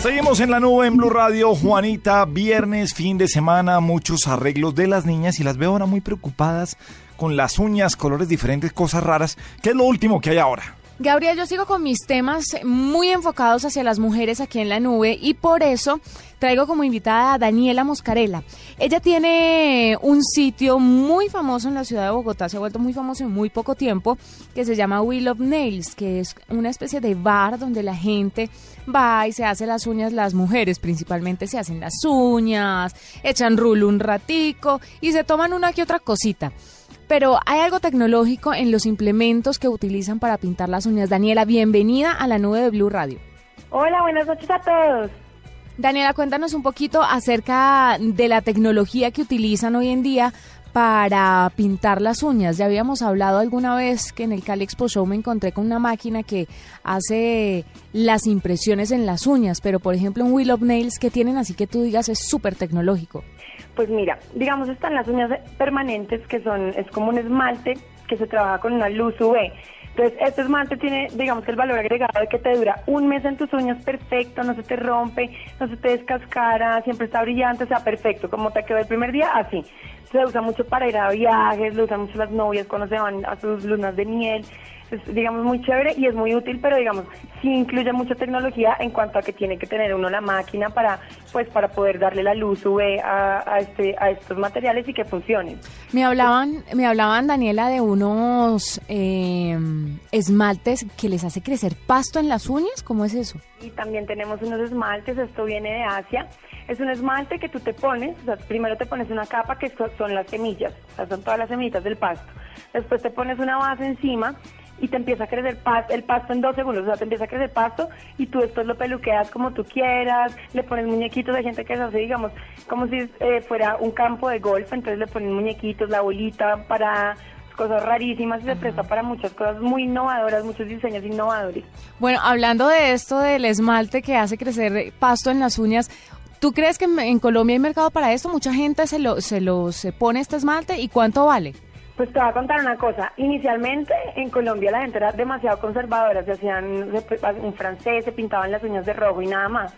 Seguimos en la nube en Blue Radio. Juanita, viernes, fin de semana, muchos arreglos de las niñas y las veo ahora muy preocupadas con las uñas, colores diferentes, cosas raras. ¿Qué es lo último que hay ahora? Gabriel, yo sigo con mis temas muy enfocados hacia las mujeres aquí en la nube y por eso traigo como invitada a Daniela Moscarella. Ella tiene un sitio muy famoso en la ciudad de Bogotá, se ha vuelto muy famoso en muy poco tiempo, que se llama Will of Nails, que es una especie de bar donde la gente va y se hace las uñas, las mujeres principalmente se hacen las uñas, echan rulo un ratico y se toman una que otra cosita pero hay algo tecnológico en los implementos que utilizan para pintar las uñas. Daniela, bienvenida a la nube de Blue Radio. Hola, buenas noches a todos. Daniela, cuéntanos un poquito acerca de la tecnología que utilizan hoy en día para pintar las uñas. Ya habíamos hablado alguna vez que en el Cali Expo Show me encontré con una máquina que hace las impresiones en las uñas, pero por ejemplo un Wheel of Nails que tienen así que tú digas es súper tecnológico. Pues mira, digamos están las uñas permanentes que son, es como un esmalte que se trabaja con una luz UV. Entonces, este esmalte tiene, digamos el valor agregado de que te dura un mes en tus uñas perfecto, no se te rompe, no se te descascara, siempre está brillante, o sea, perfecto, como te quedó el primer día, así. Se usa mucho para ir a viajes, lo usan mucho las novias cuando se van a sus lunas de miel es, digamos, muy chévere y es muy útil, pero digamos, sí incluye mucha tecnología en cuanto a que tiene que tener uno la máquina para, pues, para poder darle la luz UV a, este, a estos materiales y que funcionen. Me hablaban, me hablaban Daniela de unos eh, esmaltes que les hace crecer pasto en las uñas, ¿cómo es eso? Y también tenemos unos esmaltes, esto viene de Asia. Es un esmalte que tú te pones, o sea, primero te pones una capa que son las semillas, o sea, son todas las semillitas del pasto. Después te pones una base encima y te empieza a crecer el pasto en dos segundos, o sea, te empieza a crecer pasto y tú después lo peluqueas como tú quieras, le pones muñequitos, de gente que se hace, digamos, como si eh, fuera un campo de golf, entonces le ponen muñequitos, la bolita para cosas rarísimas y se presta para muchas cosas muy innovadoras, muchos diseños innovadores. Bueno, hablando de esto del esmalte que hace crecer pasto en las uñas, ¿tú crees que en Colombia hay mercado para esto? Mucha gente se lo se, lo, se pone este esmalte y ¿cuánto vale? Pues te voy a contar una cosa. Inicialmente en Colombia la gente era demasiado conservadora, se hacían un francés, se pintaban las uñas de rojo y nada más.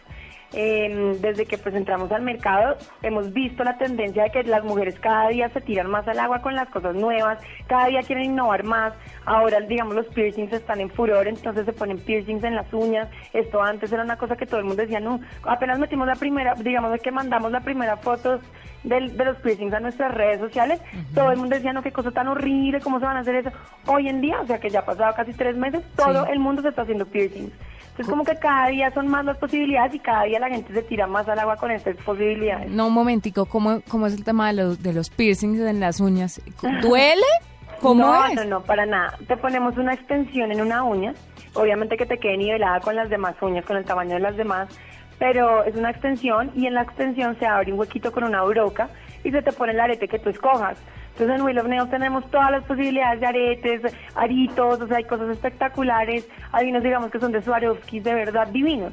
Em, desde que pues entramos al mercado hemos visto la tendencia de que las mujeres cada día se tiran más al agua con las cosas nuevas, cada día quieren innovar más. Ahora, digamos, los piercings están en furor, entonces se ponen piercings en las uñas. Esto antes era una cosa que todo el mundo decía, no, apenas metimos la primera, digamos que mandamos la primera foto de, los piercings a nuestras redes sociales, todo el mundo decía, no, qué cosa tan horrible, cómo se van a hacer eso. Hoy en día, o sea que ya ha pasado casi tres meses, todo el mundo se está haciendo piercings. Entonces como que cada día son más las posibilidades y cada día la gente se tira más al agua con estas posibilidades. No, un momentico, ¿cómo, cómo es el tema de los, de los piercings en las uñas? ¿Duele? ¿Cómo no, es? No, no, para nada. Te ponemos una extensión en una uña, obviamente que te quede nivelada con las demás uñas, con el tamaño de las demás, pero es una extensión y en la extensión se abre un huequito con una broca y se te pone el arete que tú escojas. Entonces en Will of Nails tenemos todas las posibilidades de aretes, aritos, o sea, hay cosas espectaculares, hay unos digamos que son de Swarovski de verdad divinos.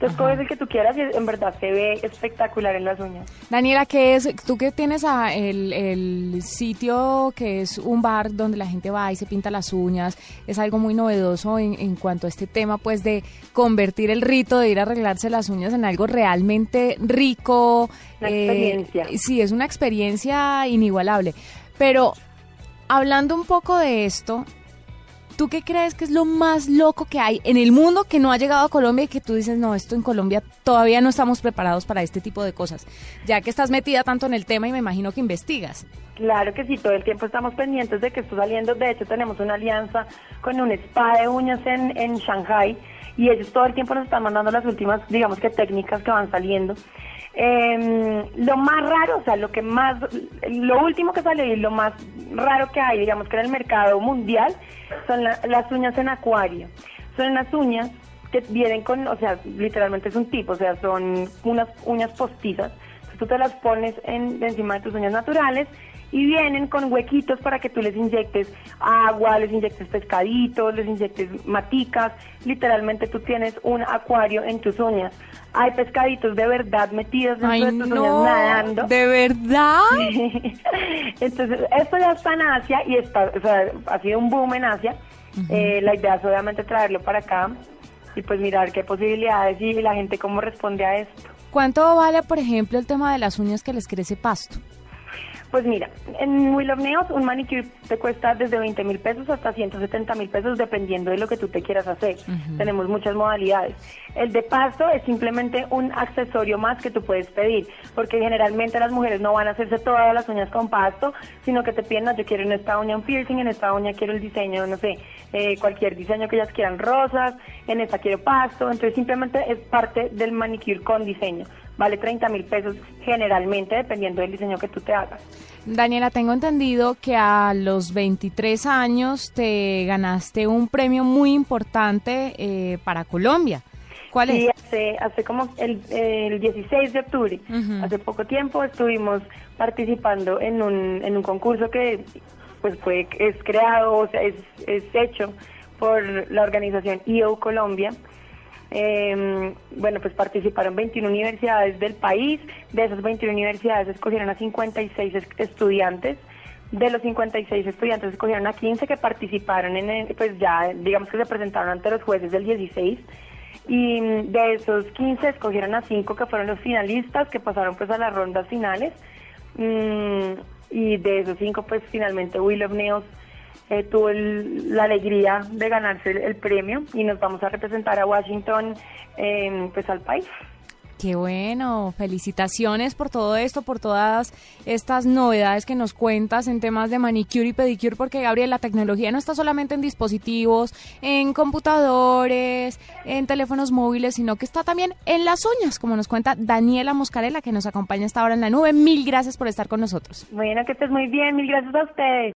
Entonces coges el que tú quieras y en verdad se ve espectacular en las uñas. Daniela, ¿qué es? Tú que tienes a el, el, sitio que es un bar donde la gente va y se pinta las uñas, es algo muy novedoso en, en cuanto a este tema, pues de convertir el rito de ir a arreglarse las uñas en algo realmente rico. Una experiencia. Sí, es una experiencia inigualable. Pero hablando un poco de esto, ¿Tú qué crees que es lo más loco que hay en el mundo que no ha llegado a Colombia y que tú dices, no, esto en Colombia todavía no estamos preparados para este tipo de cosas? Ya que estás metida tanto en el tema y me imagino que investigas. Claro que sí, todo el tiempo estamos pendientes de que esté saliendo. De hecho, tenemos una alianza con un spa de uñas en, en Shanghai y ellos todo el tiempo nos están mandando las últimas, digamos que técnicas que van saliendo. Eh, lo más raro, o sea, lo que más, lo último que salió y lo más raro que hay, digamos que en el mercado mundial, son las uñas en acuario. Son unas uñas que vienen con, o sea, literalmente es un tipo, o sea, son unas uñas postizas. Entonces, tú te las pones en, encima de tus uñas naturales y vienen con huequitos para que tú les inyectes agua, les inyectes pescaditos, les inyectes maticas. Literalmente tú tienes un acuario en tus uñas. Hay pescaditos de verdad metidos dentro Ay, de tus no, uñas nadando. ¿de verdad? Entonces, esto ya está en Asia y está, o sea, ha sido un boom en Asia. Eh, la idea es obviamente traerlo para acá y pues mirar qué posibilidades y la gente cómo responde a esto. ¿Cuánto vale, por ejemplo, el tema de las uñas que les crece pasto? Pues mira, en Will of Nails un manicure te cuesta desde 20 mil pesos hasta 170 mil pesos dependiendo de lo que tú te quieras hacer. Tenemos muchas modalidades. El de pasto es simplemente un accesorio más que tú puedes pedir, porque generalmente las mujeres no van a hacerse todas las uñas con pasto, sino que te piden, no, yo quiero en esta uña un piercing, en esta uña quiero el diseño, no sé, eh, cualquier diseño que ellas quieran, rosas, en esta quiero pasto, entonces simplemente es parte del manicure con diseño. Vale 30 mil pesos generalmente, dependiendo del diseño que tú te hagas. Daniela, tengo entendido que a los 23 años te ganaste un premio muy importante eh, para Colombia. ¿Cuál Sí, es? hace, hace como el, el 16 de octubre, hace poco tiempo estuvimos participando en un, en un concurso que pues fue es creado, o sea, es, es hecho por la organización IO Colombia. Eh, bueno, pues participaron 21 universidades del país, de esas 21 universidades escogieron a 56 es- estudiantes, de los 56 estudiantes escogieron a 15 que participaron en, el- pues ya digamos que se presentaron ante los jueces del 16 y mm, de esos 15 escogieron a 5 que fueron los finalistas que pasaron pues a las rondas finales. Mm, y de esos 5 pues finalmente Will Nails eh, tuvo el- la alegría de ganarse el, el premio y nos vamos a representar a Washington eh, pues al país. Qué bueno, felicitaciones por todo esto, por todas estas novedades que nos cuentas en temas de manicure y pedicure, porque Gabriel, la tecnología no está solamente en dispositivos, en computadores, en teléfonos móviles, sino que está también en las uñas, como nos cuenta Daniela Moscarela, que nos acompaña hasta ahora en la nube. Mil gracias por estar con nosotros. Bueno, que estés muy bien, mil gracias a ustedes.